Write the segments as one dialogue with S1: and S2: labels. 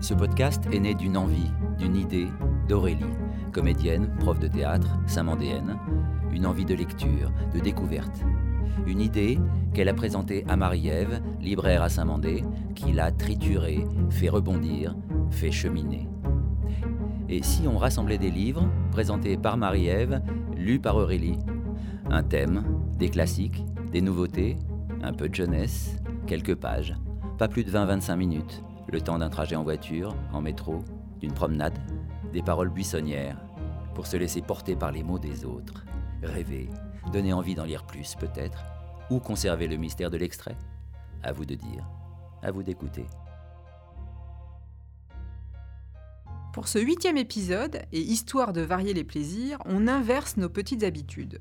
S1: Ce podcast est né d'une envie, d'une idée d'Aurélie, comédienne, prof de théâtre, saint-mandéenne, une envie de lecture, de découverte. Une idée qu'elle a présentée à Marie-Ève, libraire à Saint-Mandé, qui l'a triturée, fait rebondir, fait cheminer. Et si on rassemblait des livres présentés par Marie-Ève, lus par Aurélie Un thème, des classiques, des nouveautés, un peu de jeunesse, quelques pages, pas plus de 20-25 minutes, le temps d'un trajet en voiture, en métro, d'une promenade, des paroles buissonnières, pour se laisser porter par les mots des autres, rêver, donner envie d'en lire plus peut-être, ou conserver le mystère de l'extrait À vous de dire, à vous d'écouter.
S2: Pour ce huitième épisode, et histoire de varier les plaisirs, on inverse nos petites habitudes.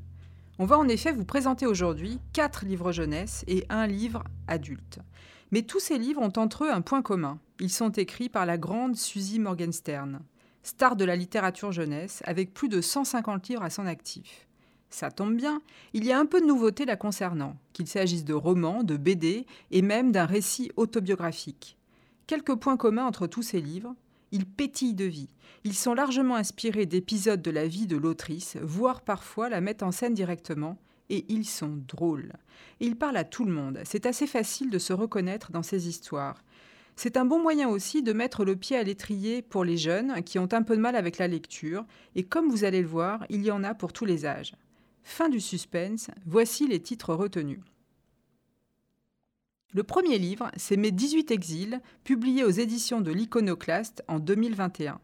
S2: On va en effet vous présenter aujourd'hui quatre livres jeunesse et un livre adulte. Mais tous ces livres ont entre eux un point commun. Ils sont écrits par la grande Suzy Morgenstern, star de la littérature jeunesse, avec plus de 150 livres à son actif. Ça tombe bien, il y a un peu de nouveauté la concernant, qu'il s'agisse de romans, de BD et même d'un récit autobiographique. Quelques points communs entre tous ces livres. Ils pétillent de vie. Ils sont largement inspirés d'épisodes de la vie de l'autrice, voire parfois la mettent en scène directement, et ils sont drôles. ils parlent à tout le monde. C'est assez facile de se reconnaître dans ces histoires. C'est un bon moyen aussi de mettre le pied à l'étrier pour les jeunes qui ont un peu de mal avec la lecture, et comme vous allez le voir, il y en a pour tous les âges. Fin du suspense, voici les titres retenus. Le premier livre, c'est Mes 18 exils, publié aux éditions de l'Iconoclaste en 2021.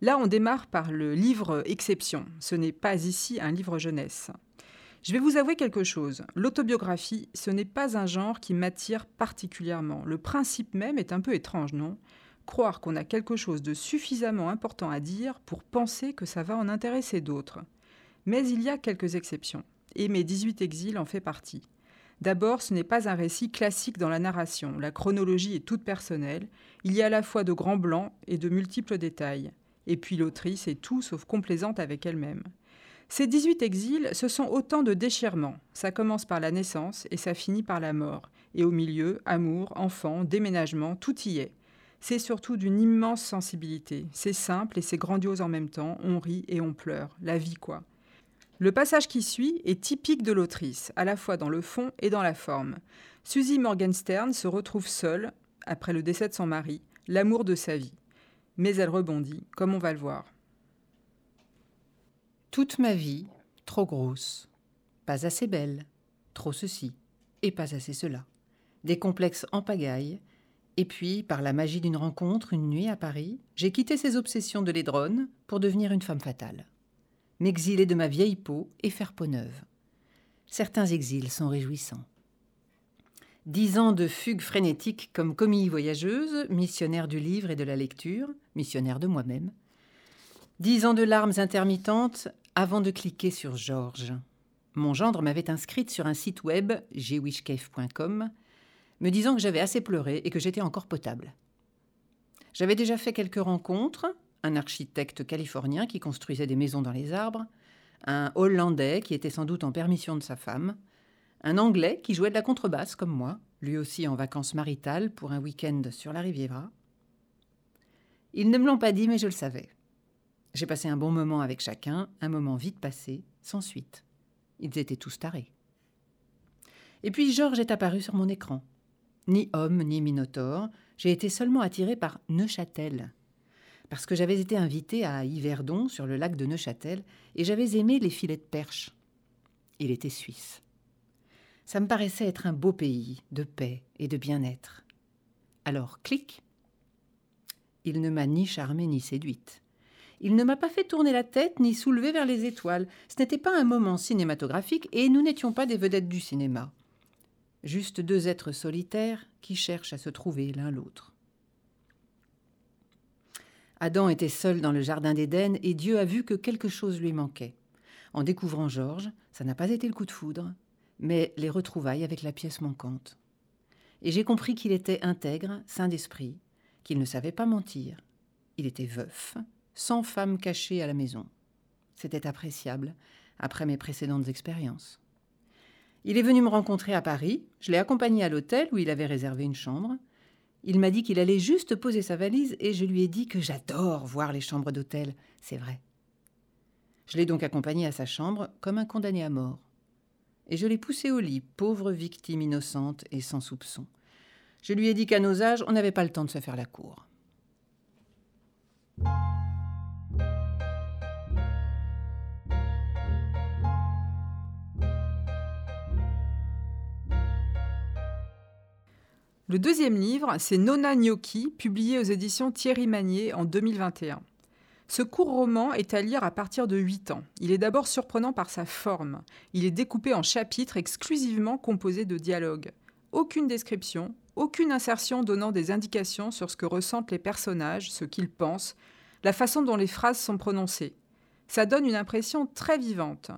S2: Là, on démarre par le livre Exception. Ce n'est pas ici un livre jeunesse. Je vais vous avouer quelque chose. L'autobiographie, ce n'est pas un genre qui m'attire particulièrement. Le principe même est un peu étrange, non? Croire qu'on a quelque chose de suffisamment important à dire pour penser que ça va en intéresser d'autres. Mais il y a quelques exceptions, et mes 18 exils en fait partie. D'abord, ce n'est pas un récit classique dans la narration. La chronologie est toute personnelle. Il y a à la fois de grands blancs et de multiples détails. Et puis l'autrice est tout sauf complaisante avec elle-même. Ces 18 exils, ce sont autant de déchirements. Ça commence par la naissance et ça finit par la mort. Et au milieu, amour, enfant, déménagement, tout y est. C'est surtout d'une immense sensibilité. C'est simple et c'est grandiose en même temps. On rit et on pleure. La vie, quoi. Le passage qui suit est typique de l'autrice, à la fois dans le fond et dans la forme. Suzy Morgenstern se retrouve seule, après le décès de son mari, l'amour de sa vie. Mais elle rebondit, comme on va le voir.
S3: Toute ma vie, trop grosse, pas assez belle, trop ceci, et pas assez cela. Des complexes en pagaille, et puis, par la magie d'une rencontre, une nuit à Paris, j'ai quitté ces obsessions de l'édrone pour devenir une femme fatale. M'exiler de ma vieille peau et faire peau neuve. Certains exils sont réjouissants. Dix ans de fugue frénétique comme commis voyageuse, missionnaire du livre et de la lecture, missionnaire de moi-même. Dix ans de larmes intermittentes avant de cliquer sur Georges. Mon gendre m'avait inscrite sur un site web, gwishcave.com, me disant que j'avais assez pleuré et que j'étais encore potable. J'avais déjà fait quelques rencontres, un architecte californien qui construisait des maisons dans les arbres, un Hollandais qui était sans doute en permission de sa femme, un Anglais qui jouait de la contrebasse comme moi, lui aussi en vacances maritales pour un week-end sur la Riviera. Ils ne me l'ont pas dit, mais je le savais. J'ai passé un bon moment avec chacun, un moment vite passé, sans suite. Ils étaient tous tarés. Et puis Georges est apparu sur mon écran. Ni homme, ni minotaure, j'ai été seulement attirée par Neuchâtel. Parce que j'avais été invitée à Yverdon, sur le lac de Neuchâtel, et j'avais aimé les filets de perche. Il était suisse. Ça me paraissait être un beau pays, de paix et de bien-être. Alors, clic Il ne m'a ni charmée ni séduite. Il ne m'a pas fait tourner la tête ni soulever vers les étoiles. Ce n'était pas un moment cinématographique et nous n'étions pas des vedettes du cinéma. Juste deux êtres solitaires qui cherchent à se trouver l'un l'autre. Adam était seul dans le jardin d'Éden et Dieu a vu que quelque chose lui manquait. En découvrant Georges, ça n'a pas été le coup de foudre, mais les retrouvailles avec la pièce manquante. Et j'ai compris qu'il était intègre, saint d'esprit, qu'il ne savait pas mentir. Il était veuf, sans femme cachée à la maison. C'était appréciable après mes précédentes expériences. Il est venu me rencontrer à Paris, je l'ai accompagné à l'hôtel où il avait réservé une chambre. Il m'a dit qu'il allait juste poser sa valise et je lui ai dit que j'adore voir les chambres d'hôtel, c'est vrai. Je l'ai donc accompagné à sa chambre comme un condamné à mort. Et je l'ai poussé au lit, pauvre victime innocente et sans soupçon. Je lui ai dit qu'à nos âges, on n'avait pas le temps de se faire la cour.
S2: Le deuxième livre, c'est Nona Gnocchi, publié aux éditions Thierry Magnier en 2021. Ce court roman est à lire à partir de 8 ans. Il est d'abord surprenant par sa forme. Il est découpé en chapitres exclusivement composés de dialogues. Aucune description, aucune insertion donnant des indications sur ce que ressentent les personnages, ce qu'ils pensent, la façon dont les phrases sont prononcées. Ça donne une impression très vivante.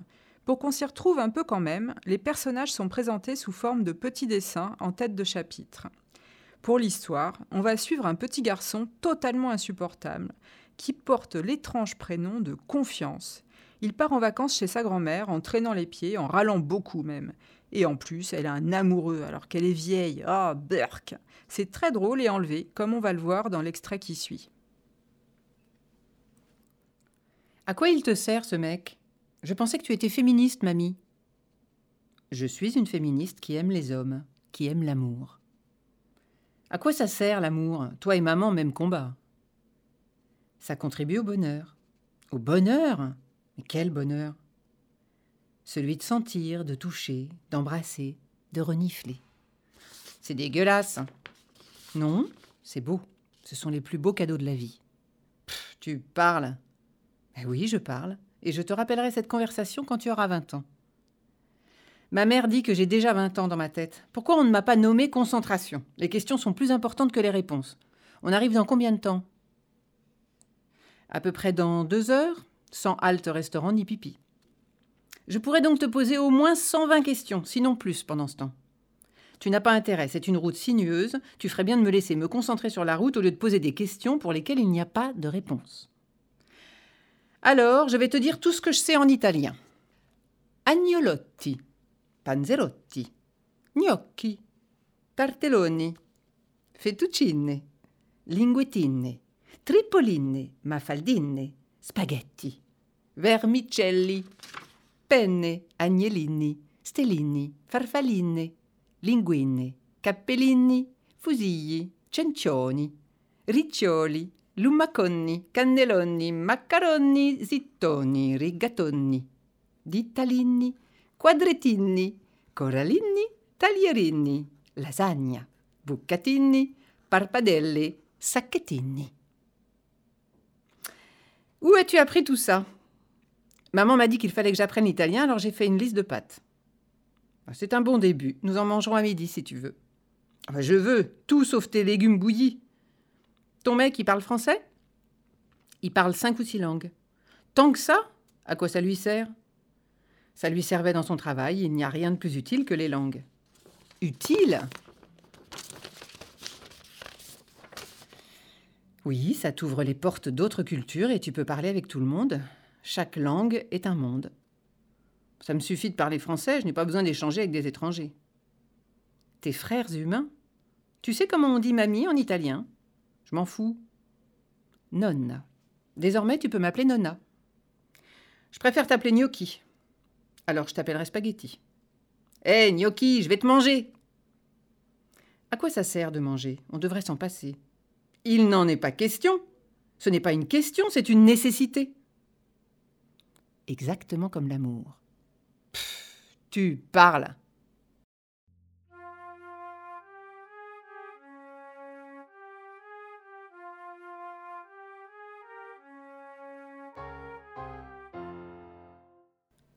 S2: Pour qu'on s'y retrouve un peu quand même, les personnages sont présentés sous forme de petits dessins en tête de chapitre. Pour l'histoire, on va suivre un petit garçon totalement insupportable qui porte l'étrange prénom de Confiance. Il part en vacances chez sa grand-mère en traînant les pieds, en râlant beaucoup même. Et en plus, elle a un amoureux alors qu'elle est vieille. Ah, berk C'est très drôle et enlevé, comme on va le voir dans l'extrait qui suit.
S3: À quoi il te sert, ce mec? Je pensais que tu étais féministe, mamie. Je suis une féministe qui aime les hommes, qui aime l'amour. À quoi ça sert l'amour? Toi et maman, même combat. Ça contribue au bonheur. Au bonheur? Mais quel bonheur? Celui de sentir, de toucher, d'embrasser, de renifler. C'est dégueulasse. Non, c'est beau. Ce sont les plus beaux cadeaux de la vie. tu parles? Eh oui, je parle. Et je te rappellerai cette conversation quand tu auras 20 ans. Ma mère dit que j'ai déjà 20 ans dans ma tête. Pourquoi on ne m'a pas nommé concentration? Les questions sont plus importantes que les réponses. On arrive dans combien de temps? À peu près dans deux heures, sans halte restaurant ni pipi. Je pourrais donc te poser au moins 120 questions, sinon plus, pendant ce temps. Tu n'as pas intérêt, c'est une route sinueuse, tu ferais bien de me laisser me concentrer sur la route au lieu de poser des questions pour lesquelles il n'y a pas de réponse. Alors, je vais te dire tout ce que je sais en italien. Agnolotti panzerotti, gnocchi, tartelloni, fettuccine, linguetine, tripoline, mafaldine, spaghetti, vermicelli, penne, agnellini, stellini, farfalline, linguine, cappellini, fusigli, cencioni, riccioli, lummaconni, cannelloni, maccaroni, zittoni, rigatoni, dittalini, quadrettini, corallini, taglierini, lasagna, bucatini, parpadelle, sacchettini. Où as-tu appris tout ça? Maman m'a dit qu'il fallait que j'apprenne l'italien, alors j'ai fait une liste de pâtes. Ah, c'est un bon début. Nous en mangerons à midi si tu veux. Je veux, tout sauf tes légumes bouillis. Ton mec, il parle français? Il parle cinq ou six langues. Tant que ça À quoi ça lui sert? Ça lui servait dans son travail, il n'y a rien de plus utile que les langues. Utile Oui, ça t'ouvre les portes d'autres cultures et tu peux parler avec tout le monde. Chaque langue est un monde. Ça me suffit de parler français, je n'ai pas besoin d'échanger avec des étrangers. Tes frères humains? Tu sais comment on dit mamie en italien? Je m'en fous. Nonna. Désormais, tu peux m'appeler Nonna. Je préfère t'appeler Gnocchi. Alors je t'appellerai spaghetti. Hé, gnocchi, je vais te manger À quoi ça sert de manger? On devrait s'en passer. Il n'en est pas question. Ce n'est pas une question, c'est une nécessité. Exactement comme l'amour. Tu parles.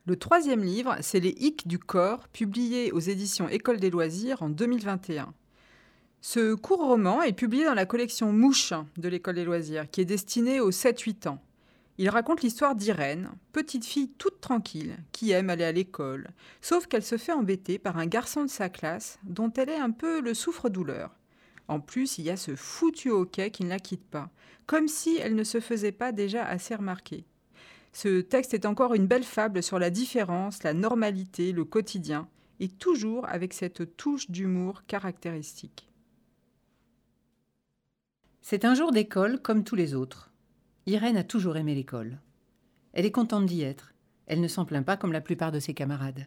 S2: Le troisième livre, c'est Les Hicks du corps, publié aux éditions École des loisirs en 2021. Ce court roman est publié dans la collection Mouche de l'École des loisirs, qui est destinée aux 7-8 ans. Il raconte l'histoire d'Irène, petite fille toute tranquille, qui aime aller à l'école, sauf qu'elle se fait embêter par un garçon de sa classe dont elle est un peu le souffre-douleur. En plus, il y a ce foutu hoquet qui ne la quitte pas, comme si elle ne se faisait pas déjà assez remarquer. Ce texte est encore une belle fable sur la différence, la normalité, le quotidien, et toujours avec cette touche d'humour caractéristique.
S3: C'est un jour d'école comme tous les autres. Irène a toujours aimé l'école. Elle est contente d'y être. Elle ne s'en plaint pas comme la plupart de ses camarades.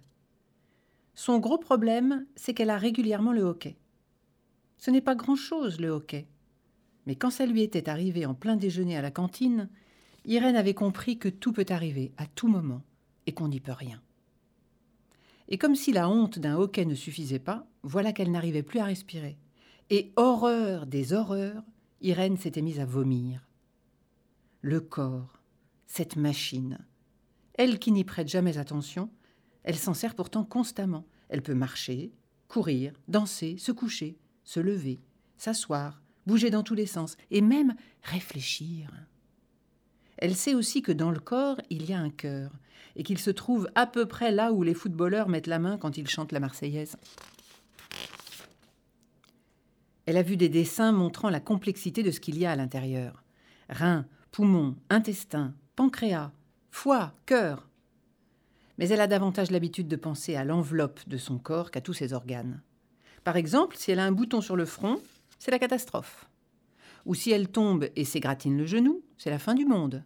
S3: Son gros problème, c'est qu'elle a régulièrement le hockey. Ce n'est pas grand-chose, le hockey. Mais quand ça lui était arrivé en plein déjeuner à la cantine, Irène avait compris que tout peut arriver à tout moment et qu'on n'y peut rien. Et comme si la honte d'un hockey ne suffisait pas, voilà qu'elle n'arrivait plus à respirer. Et horreur des horreurs, Irène s'était mise à vomir. Le corps, cette machine. Elle qui n'y prête jamais attention, elle s'en sert pourtant constamment. Elle peut marcher, courir, danser, se coucher, se lever, s'asseoir, bouger dans tous les sens, et même réfléchir. Elle sait aussi que dans le corps, il y a un cœur, et qu'il se trouve à peu près là où les footballeurs mettent la main quand ils chantent la Marseillaise. Elle a vu des dessins montrant la complexité de ce qu'il y a à l'intérieur. Reins, poumons, intestins, pancréas, foie, cœur. Mais elle a davantage l'habitude de penser à l'enveloppe de son corps qu'à tous ses organes. Par exemple, si elle a un bouton sur le front, c'est la catastrophe. Ou si elle tombe et s'égratine le genou, c'est la fin du monde.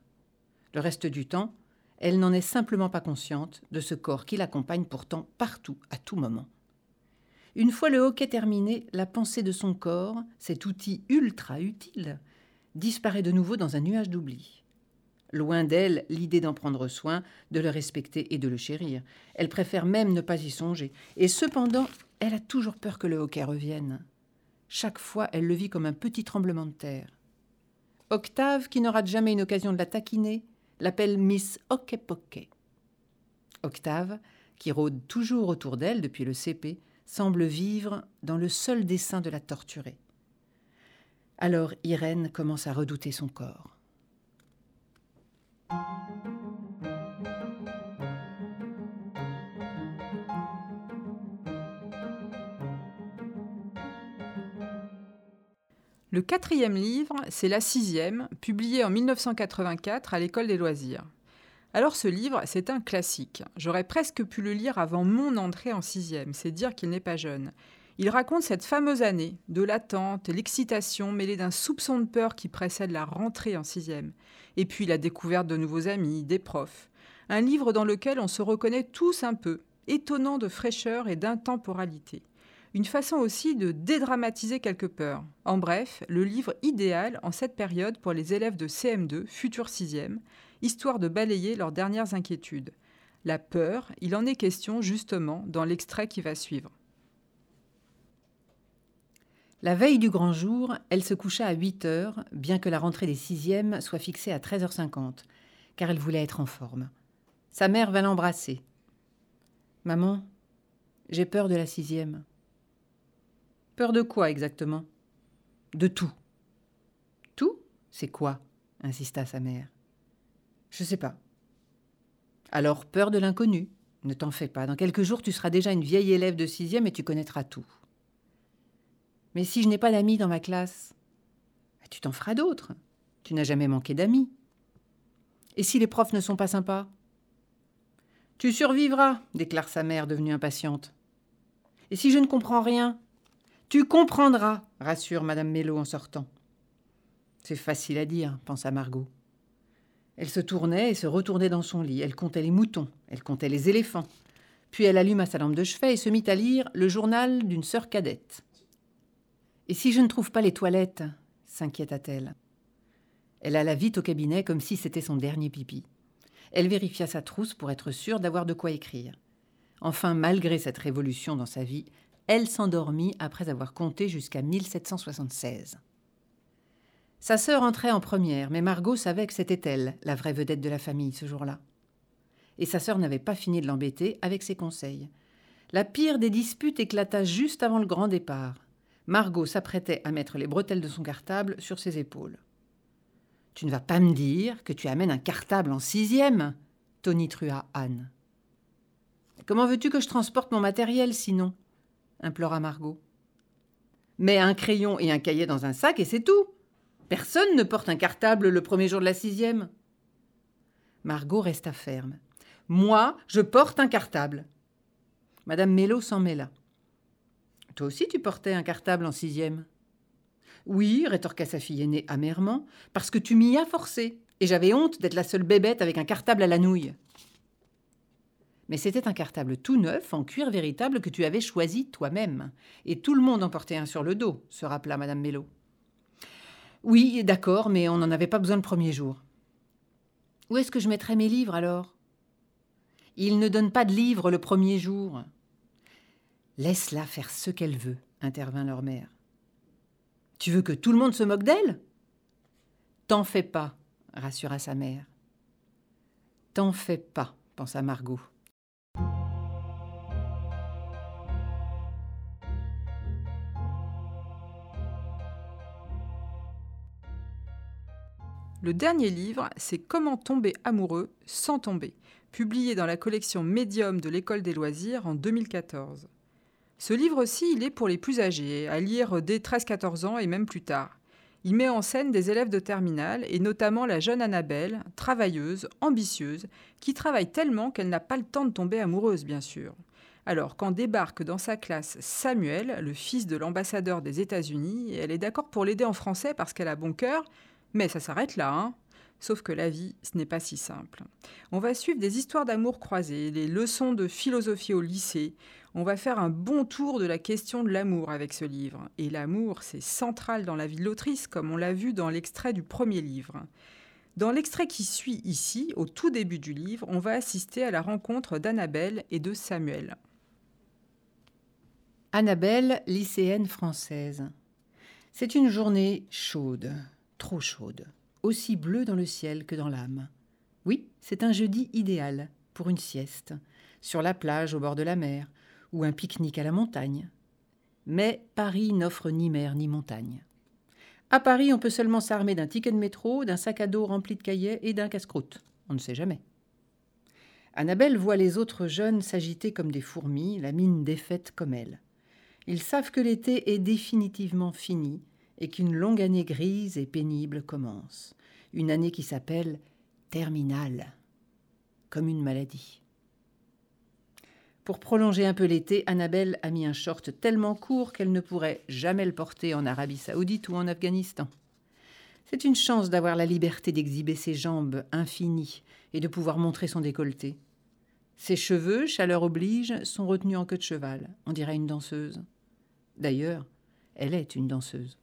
S3: Le reste du temps, elle n'en est simplement pas consciente de ce corps qui l'accompagne pourtant partout, à tout moment. Une fois le hockey terminé, la pensée de son corps, cet outil ultra utile, disparaît de nouveau dans un nuage d'oubli. Loin d'elle l'idée d'en prendre soin, de le respecter et de le chérir. Elle préfère même ne pas y songer. Et cependant, elle a toujours peur que le hockey revienne. Chaque fois, elle le vit comme un petit tremblement de terre. Octave, qui n'aura jamais une occasion de la taquiner, l'appelle Miss Hockey Pocket. Octave, qui rôde toujours autour d'elle depuis le CP, semble vivre dans le seul dessein de la torturer. Alors Irène commence à redouter son corps.
S2: Le quatrième livre, c'est La sixième, publié en 1984 à l'École des loisirs. Alors ce livre, c'est un classique. J'aurais presque pu le lire avant mon entrée en sixième, c'est dire qu'il n'est pas jeune. Il raconte cette fameuse année, de l'attente, l'excitation mêlée d'un soupçon de peur qui précède la rentrée en sixième, et puis la découverte de nouveaux amis, des profs. Un livre dans lequel on se reconnaît tous un peu, étonnant de fraîcheur et d'intemporalité une façon aussi de dédramatiser quelques peurs. En bref, le livre idéal en cette période pour les élèves de CM2, futur 6e, histoire de balayer leurs dernières inquiétudes. La peur, il en est question justement dans l'extrait qui va suivre.
S3: La veille du grand jour, elle se coucha à 8 heures, bien que la rentrée des sixièmes soit fixée à 13h50, car elle voulait être en forme. Sa mère vint l'embrasser. Maman, j'ai peur de la sixième. Peur de quoi exactement? De tout. Tout? C'est quoi? insista sa mère. Je sais pas. Alors peur de l'inconnu. Ne t'en fais pas. Dans quelques jours, tu seras déjà une vieille élève de sixième et tu connaîtras tout. Mais si je n'ai pas d'amis dans ma classe, bah, tu t'en feras d'autres. Tu n'as jamais manqué d'amis. Et si les profs ne sont pas sympas? Tu survivras, déclare sa mère devenue impatiente. Et si je ne comprends rien? Tu comprendras, rassure Madame Mello en sortant. C'est facile à dire, pensa Margot. Elle se tournait et se retournait dans son lit. Elle comptait les moutons, elle comptait les éléphants. Puis elle alluma sa lampe de chevet et se mit à lire le journal d'une sœur cadette. Et si je ne trouve pas les toilettes s'inquiéta-t-elle. Elle alla vite au cabinet comme si c'était son dernier pipi. Elle vérifia sa trousse pour être sûre d'avoir de quoi écrire. Enfin, malgré cette révolution dans sa vie, elle s'endormit après avoir compté jusqu'à 1776. Sa sœur entrait en première, mais Margot savait que c'était elle, la vraie vedette de la famille, ce jour-là. Et sa sœur n'avait pas fini de l'embêter avec ses conseils. La pire des disputes éclata juste avant le grand départ. Margot s'apprêtait à mettre les bretelles de son cartable sur ses épaules. Tu ne vas pas me dire que tu amènes un cartable en sixième? Tonitruha Anne. Comment veux-tu que je transporte mon matériel sinon? Implora Margot. Mets un crayon et un cahier dans un sac et c'est tout. Personne ne porte un cartable le premier jour de la sixième. Margot resta ferme. Moi, je porte un cartable. Madame Mello s'en mêla. Toi aussi, tu portais un cartable en sixième Oui, rétorqua sa fille aînée amèrement, parce que tu m'y as forcé, et j'avais honte d'être la seule bébête avec un cartable à la nouille. Mais c'était un cartable tout neuf, en cuir véritable, que tu avais choisi toi-même. Et tout le monde en portait un sur le dos, se rappela Madame Mello. Oui, d'accord, mais on n'en avait pas besoin le premier jour. Où est-ce que je mettrais mes livres alors? Il ne donne pas de livres le premier jour. Laisse-la faire ce qu'elle veut, intervint leur mère. Tu veux que tout le monde se moque d'elle? T'en fais pas, rassura sa mère. T'en fais pas, pensa Margot.
S2: Le dernier livre, c'est Comment tomber amoureux sans tomber, publié dans la collection Médium de l'École des loisirs en 2014. Ce livre-ci, il est pour les plus âgés, à lire dès 13-14 ans et même plus tard. Il met en scène des élèves de terminale et notamment la jeune Annabelle, travailleuse, ambitieuse, qui travaille tellement qu'elle n'a pas le temps de tomber amoureuse, bien sûr. Alors, quand débarque dans sa classe Samuel, le fils de l'ambassadeur des États-Unis, elle est d'accord pour l'aider en français parce qu'elle a bon cœur, mais ça s'arrête là, hein Sauf que la vie, ce n'est pas si simple. On va suivre des histoires d'amour croisées, des leçons de philosophie au lycée. On va faire un bon tour de la question de l'amour avec ce livre. Et l'amour, c'est central dans la vie de l'autrice, comme on l'a vu dans l'extrait du premier livre. Dans l'extrait qui suit ici, au tout début du livre, on va assister à la rencontre d'Annabelle et de Samuel.
S3: Annabelle, lycéenne française. C'est une journée chaude, trop chaude aussi bleu dans le ciel que dans l'âme. Oui, c'est un jeudi idéal pour une sieste, sur la plage au bord de la mer, ou un pique-nique à la montagne. Mais Paris n'offre ni mer ni montagne. À Paris, on peut seulement s'armer d'un ticket de métro, d'un sac à dos rempli de cahiers et d'un casse-croûte. On ne sait jamais. Annabelle voit les autres jeunes s'agiter comme des fourmis, la mine défaite comme elle. Ils savent que l'été est définitivement fini et qu'une longue année grise et pénible commence. Une année qui s'appelle terminale, comme une maladie. Pour prolonger un peu l'été, Annabelle a mis un short tellement court qu'elle ne pourrait jamais le porter en Arabie saoudite ou en Afghanistan. C'est une chance d'avoir la liberté d'exhiber ses jambes infinies et de pouvoir montrer son décolleté. Ses cheveux, chaleur oblige, sont retenus en queue de cheval, on dirait une danseuse. D'ailleurs, elle est une danseuse.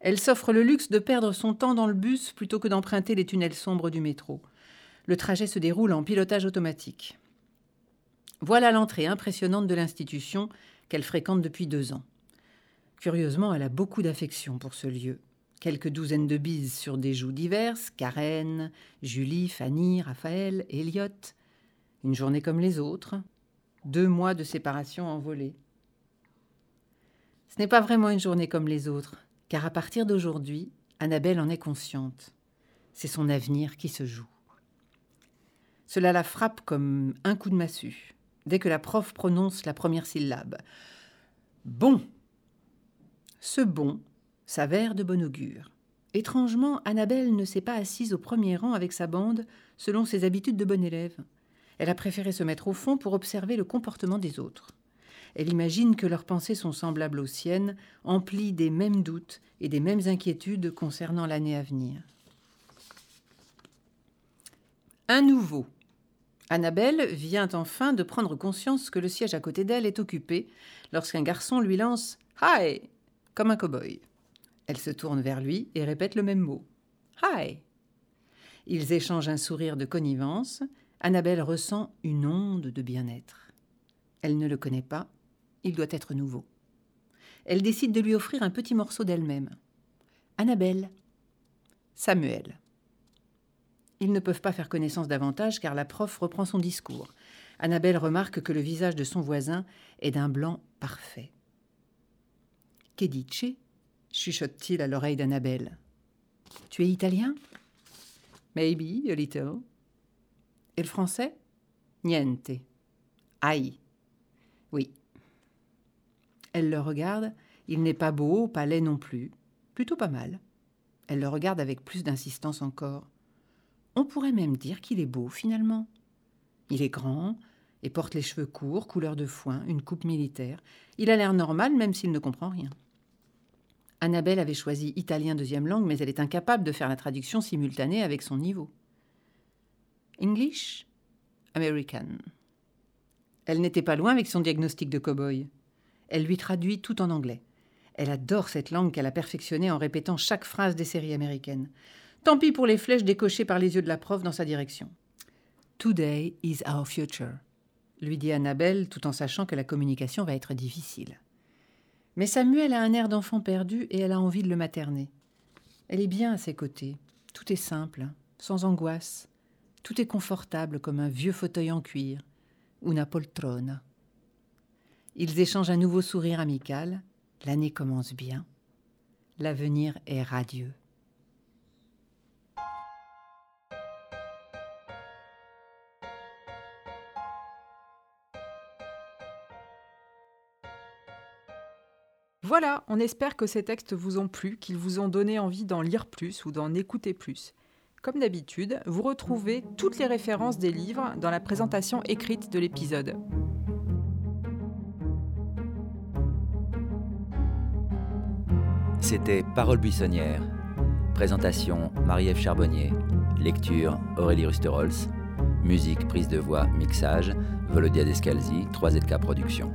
S3: Elle s'offre le luxe de perdre son temps dans le bus plutôt que d'emprunter les tunnels sombres du métro. Le trajet se déroule en pilotage automatique. Voilà l'entrée impressionnante de l'institution qu'elle fréquente depuis deux ans. Curieusement, elle a beaucoup d'affection pour ce lieu. Quelques douzaines de bises sur des joues diverses, Karen, Julie, Fanny, Raphaël, Elliot. Une journée comme les autres. Deux mois de séparation envolée. Ce n'est pas vraiment une journée comme les autres car à partir d'aujourd'hui, Annabelle en est consciente. C'est son avenir qui se joue. Cela la frappe comme un coup de massue, dès que la prof prononce la première syllabe. Bon. Ce bon s'avère de bon augure. Étrangement, Annabelle ne s'est pas assise au premier rang avec sa bande selon ses habitudes de bonne élève. Elle a préféré se mettre au fond pour observer le comportement des autres. Elle imagine que leurs pensées sont semblables aux siennes, emplies des mêmes doutes et des mêmes inquiétudes concernant l'année à venir. Un nouveau. Annabelle vient enfin de prendre conscience que le siège à côté d'elle est occupé lorsqu'un garçon lui lance Hi comme un cow-boy. Elle se tourne vers lui et répète le même mot Hi. Ils échangent un sourire de connivence. Annabelle ressent une onde de bien-être. Elle ne le connaît pas, il doit être nouveau. Elle décide de lui offrir un petit morceau d'elle-même. Annabelle. Samuel. Ils ne peuvent pas faire connaissance davantage car la prof reprend son discours. Annabelle remarque que le visage de son voisin est d'un blanc parfait. Che dice? chuchote-t-il à l'oreille d'Annabelle. Tu es italien? Maybe, a little. Et le français? Niente. Aïe. Oui, elle le regarde. Il n'est pas beau, pas laid non plus. Plutôt pas mal. Elle le regarde avec plus d'insistance encore. On pourrait même dire qu'il est beau finalement. Il est grand, et porte les cheveux courts, couleur de foin, une coupe militaire. Il a l'air normal même s'il ne comprend rien. Annabelle avait choisi italien deuxième langue, mais elle est incapable de faire la traduction simultanée avec son niveau. English, American. Elle n'était pas loin avec son diagnostic de cow-boy. Elle lui traduit tout en anglais. Elle adore cette langue qu'elle a perfectionnée en répétant chaque phrase des séries américaines. Tant pis pour les flèches décochées par les yeux de la prof dans sa direction. Today is our future, lui dit Annabelle tout en sachant que la communication va être difficile. Mais Samuel a un air d'enfant perdu et elle a envie de le materner. Elle est bien à ses côtés. Tout est simple, sans angoisse. Tout est confortable comme un vieux fauteuil en cuir, una poltrona. Ils échangent un nouveau sourire amical. L'année commence bien. L'avenir est radieux.
S2: Voilà, on espère que ces textes vous ont plu, qu'ils vous ont donné envie d'en lire plus ou d'en écouter plus. Comme d'habitude, vous retrouvez toutes les références des livres dans la présentation écrite de l'épisode.
S1: C'était Parole buissonnière. Présentation Marie-Ève Charbonnier. Lecture Aurélie Rusterholz. Musique, prise de voix, mixage Volodia Descalzi, 3ZK Productions.